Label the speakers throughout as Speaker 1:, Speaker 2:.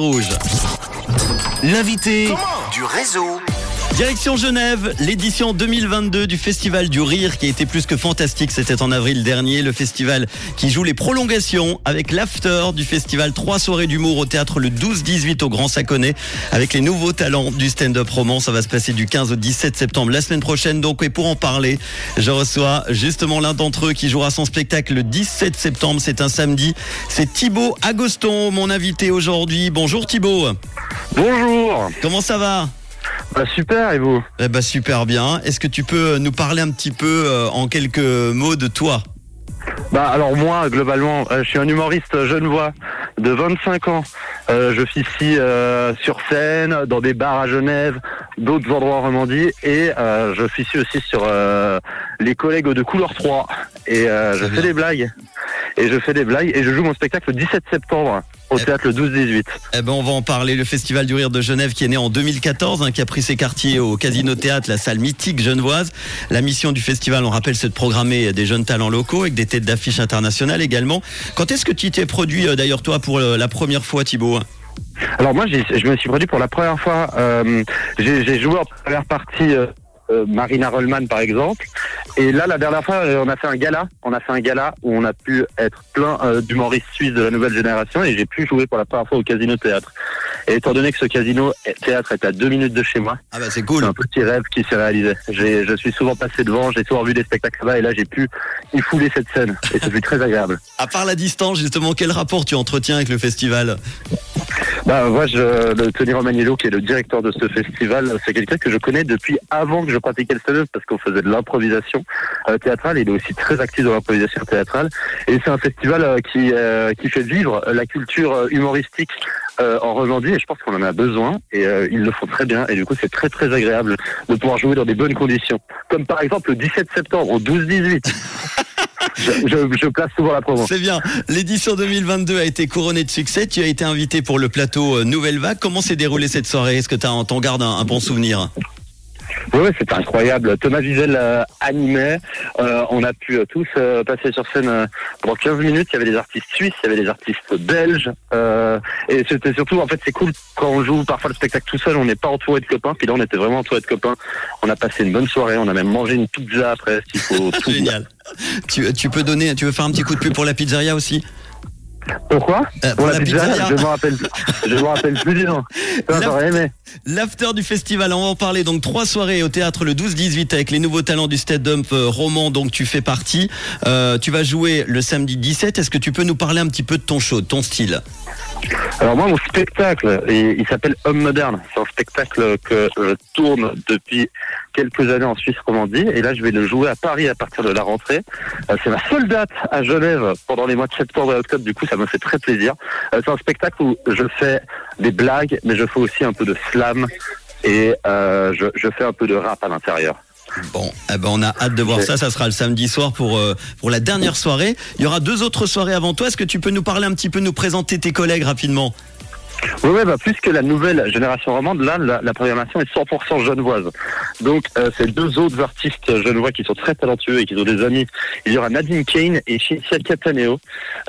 Speaker 1: Rouge. L'invité
Speaker 2: du réseau.
Speaker 1: Direction Genève, l'édition 2022 du Festival du Rire qui a été plus que fantastique. C'était en avril dernier. Le festival qui joue les prolongations avec l'after du festival. Trois soirées d'humour au théâtre le 12-18 au Grand Saconnet avec les nouveaux talents du stand-up roman. Ça va se passer du 15 au 17 septembre la semaine prochaine. Donc, et pour en parler, je reçois justement l'un d'entre eux qui jouera son spectacle le 17 septembre. C'est un samedi. C'est Thibaut Agoston, mon invité aujourd'hui. Bonjour Thibaut.
Speaker 3: Bonjour.
Speaker 1: Comment ça va?
Speaker 3: Bah super, et vous?
Speaker 1: Eh ben super bien. Est-ce que tu peux nous parler un petit peu euh, en quelques mots de toi?
Speaker 3: Bah alors moi, globalement, euh, je suis un humoriste genevois de 25 ans. Euh, je suis ici euh, sur scène, dans des bars à Genève, d'autres endroits en Romandie, et euh, je suis ici aussi sur euh, les collègues de Couleur 3. Et euh, je fais des blagues. Et je fais des blagues, et je joue mon spectacle le 17 septembre au théâtre le 12-18.
Speaker 1: Eh ben on va en parler. Le Festival du Rire de Genève qui est né en 2014, hein, qui a pris ses quartiers au Casino Théâtre, la salle mythique genevoise. La mission du festival, on rappelle, c'est de programmer des jeunes talents locaux avec des têtes d'affiche internationales également. Quand est-ce que tu t'es produit euh, d'ailleurs toi pour euh, la première fois Thibaut?
Speaker 3: Alors moi, je me suis produit pour la première fois. euh, j'ai j'ai joué en première partie euh, euh, Marina Rollman, par exemple. Et là, la dernière fois, euh, on a fait un gala. On a fait un gala où on a pu être plein euh, d'humoristes suisses de la nouvelle génération et j'ai pu jouer pour la première fois au Casino Théâtre. Et étant donné que ce Casino Théâtre est à deux minutes de chez moi,
Speaker 1: Ah bah c'est cool.
Speaker 3: un petit rêve qui s'est réalisé. Je suis souvent passé devant, j'ai souvent vu des spectacles là-bas et là, j'ai pu y fouler cette scène. Et ça fut très agréable.
Speaker 1: À part la distance, justement, quel rapport tu entretiens avec le festival?
Speaker 3: Bah, moi, je, le Tony Romaniello, qui est le directeur de ce festival, c'est quelqu'un que je connais depuis avant que je pratiquais le stand-up parce qu'on faisait de l'improvisation euh, théâtrale. Il est aussi très actif dans l'improvisation théâtrale. Et c'est un festival euh, qui, euh, qui fait vivre la culture euh, humoristique euh, en Romandie et je pense qu'on en a besoin et euh, ils le font très bien et du coup c'est très très agréable de pouvoir jouer dans des bonnes conditions. Comme par exemple le 17 septembre au 12-18. je, je, place souvent la promo.
Speaker 1: C'est bien. L'édition 2022 a été couronnée de succès. Tu as été invité pour le plateau euh, Nouvelle Vague. Comment s'est déroulée cette soirée? Est-ce que tu en gardes un, un bon souvenir?
Speaker 3: Oui, ouais, c'était incroyable. Thomas Wiesel euh, animait. Euh, on a pu euh, tous euh, passer sur scène euh, pendant 15 minutes. Il y avait des artistes suisses, il y avait des artistes belges. euh, et c'était surtout, en fait, c'est cool quand on joue parfois le spectacle tout seul, on n'est pas entouré de copains. Puis là, on était vraiment entouré de copains. On a passé une bonne soirée. On a même mangé une pizza après, s'il faut.
Speaker 1: Génial. Tu, tu peux donner, tu veux faire un petit coup de pub pour la pizzeria aussi?
Speaker 3: Pourquoi
Speaker 1: Euh,
Speaker 3: Pour la pizza, je me rappelle, je me rappelle plus du nom. Ça,
Speaker 1: La-
Speaker 3: J'aurais aimé.
Speaker 1: L'after du festival, on va en parler. Donc trois soirées au théâtre le 12-18 avec les nouveaux talents du stand-up euh, roman. Donc tu fais partie. Euh, tu vas jouer le samedi 17. Est-ce que tu peux nous parler un petit peu de ton show, de ton style
Speaker 3: Alors moi, mon spectacle, il, il s'appelle Homme moderne. C'est un spectacle que je tourne depuis quelques années en Suisse romandie. Et là, je vais le jouer à Paris à partir de la rentrée. Euh, c'est ma seule date à Genève pendant les mois de septembre et octobre. Du coup, ça me fait très plaisir. Euh, c'est un spectacle où je fais des blagues, mais je fais aussi un peu de slam. Et euh, je, je fais un peu de rap à l'intérieur.
Speaker 1: Bon, eh ben on a hâte de voir ça. Ça sera le samedi soir pour euh, pour la dernière soirée. Il y aura deux autres soirées avant toi. Est-ce que tu peux nous parler un petit peu, nous présenter tes collègues rapidement?
Speaker 3: Oui, ouais, bah, plus que la nouvelle génération romande, là, la, la programmation est 100% genevoise. Donc, euh, c'est deux autres artistes genevois qui sont très talentueux et qui ont des amis. Il y aura Nadine Kane et Cinzia Cataneo.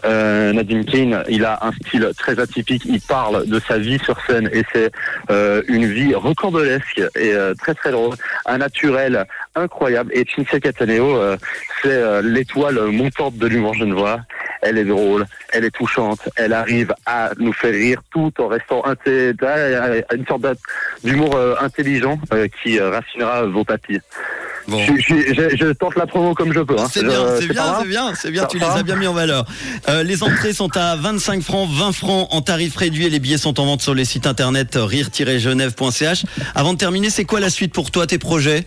Speaker 3: Euh, Nadine Kane, il a un style très atypique. Il parle de sa vie sur scène et c'est euh, une vie rocambolesque et euh, très très drôle. Un naturel incroyable. Et Cinzia Cataneo, euh, c'est euh, l'étoile montante de l'humour genevois. Elle est drôle, elle est touchante, elle arrive à nous faire rire tout en restant inté- à une sorte d'humour euh, intelligent euh, qui euh, raffinera vos papilles.
Speaker 1: Bon.
Speaker 3: Je, je- je- je tente la promo comme je peux. hein.
Speaker 1: C'est bien, c'est bien, c'est bien, c'est bien. Tu les as bien mis en valeur. Euh, les entrées sont à 25 francs, 20 francs en tarif réduit et les billets sont en vente sur le site internet rire-genève.ch. Avant de terminer, c'est quoi la suite pour toi, tes projets?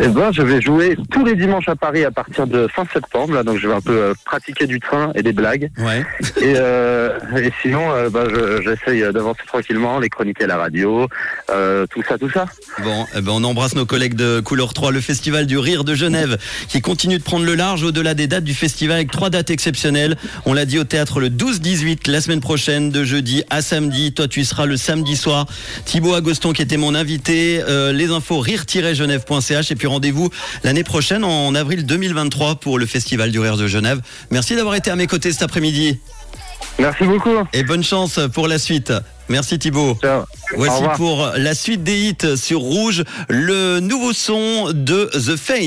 Speaker 3: Eh ben, je vais jouer tous les dimanches à Paris à partir de fin septembre. Là, donc, je vais un peu euh, pratiquer du train et des blagues.
Speaker 1: Ouais.
Speaker 3: Et, euh, et sinon, euh, bah, je- j'essaye d'avancer tranquillement, les chroniques à la radio, euh, tout ça, tout ça.
Speaker 1: Bon, eh ben on embrasse nos collègues de Couleur 3, le festival du rire de Genève, qui continue de prendre le large au-delà des dates du festival avec trois dates exceptionnelles. On l'a dit au théâtre le 12-18 la semaine prochaine, de jeudi à samedi. Toi, tu y seras le samedi soir. Thibaut Agoston qui était mon invité. Euh, les infos rire-genève.ch et puis rendez-vous l'année prochaine en avril 2023 pour le festival du rire de Genève. Merci d'avoir été à mes côtés cet après-midi.
Speaker 3: Merci beaucoup.
Speaker 1: Et bonne chance pour la suite. Merci Thibaut.
Speaker 3: Ciao.
Speaker 1: Voici pour la suite des hits sur Rouge, le nouveau son de The Fame.